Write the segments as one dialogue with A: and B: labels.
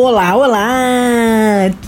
A: Olá, olá!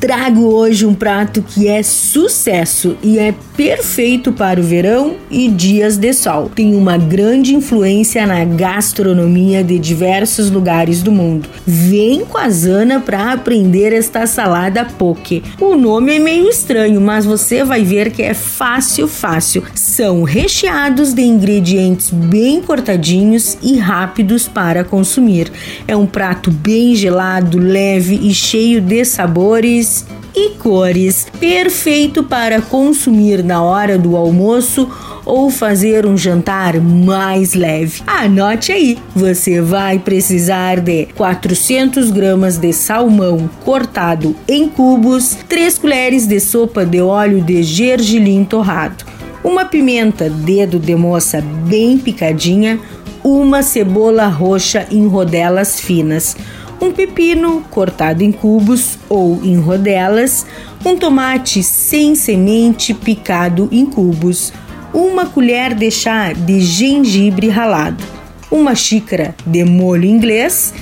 A: Trago hoje um prato que é sucesso e é perfeito para o verão e dias de sol. Tem uma grande influência na gastronomia de diversos lugares do mundo. Vem com a Zana para aprender esta salada poke. O nome é meio estranho, mas você vai ver que é fácil, fácil. São recheados de ingredientes bem cortadinhos e rápidos para consumir. É um prato bem gelado, leve leve e cheio de sabores e cores, perfeito para consumir na hora do almoço ou fazer um jantar mais leve. Anote aí, você vai precisar de 400 gramas de salmão cortado em cubos, 3 colheres de sopa de óleo de gergelim torrado, uma pimenta dedo de moça bem picadinha, uma cebola roxa em rodelas finas, um pepino cortado em cubos ou em rodelas, um tomate sem semente picado em cubos, uma colher de chá de gengibre ralado, uma xícara de molho inglês,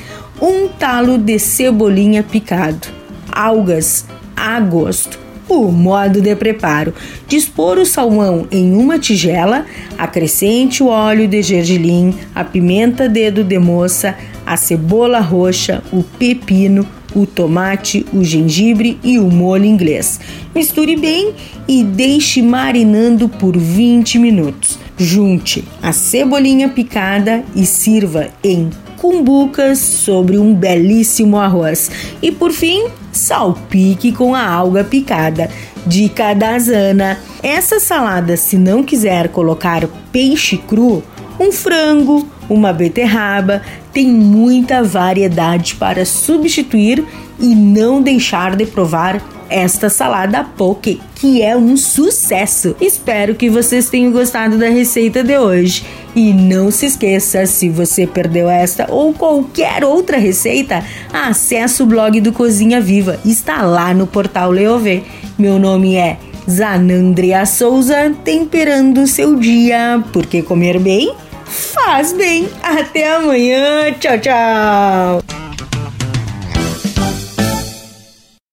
A: um talo de cebolinha picado, algas a gosto. O modo de preparo: dispor o salmão em uma tigela, acrescente o óleo de gergelim, a pimenta dedo de moça, a cebola roxa, o pepino, o tomate, o gengibre e o molho inglês. Misture bem e deixe marinando por 20 minutos. Junte a cebolinha picada e sirva em cumbucas sobre um belíssimo arroz. E por fim, salpique com a alga picada. Dica da Zana: essa salada, se não quiser colocar peixe cru, um frango, uma beterraba, tem muita variedade para substituir e não deixar de provar esta salada poke, que é um sucesso. Espero que vocês tenham gostado da receita de hoje. E não se esqueça, se você perdeu esta ou qualquer outra receita, acesse o blog do Cozinha Viva, está lá no portal Leovê. Meu nome é Zanandria Souza, temperando seu dia, porque comer bem faz bem. Até amanhã. Tchau, tchau.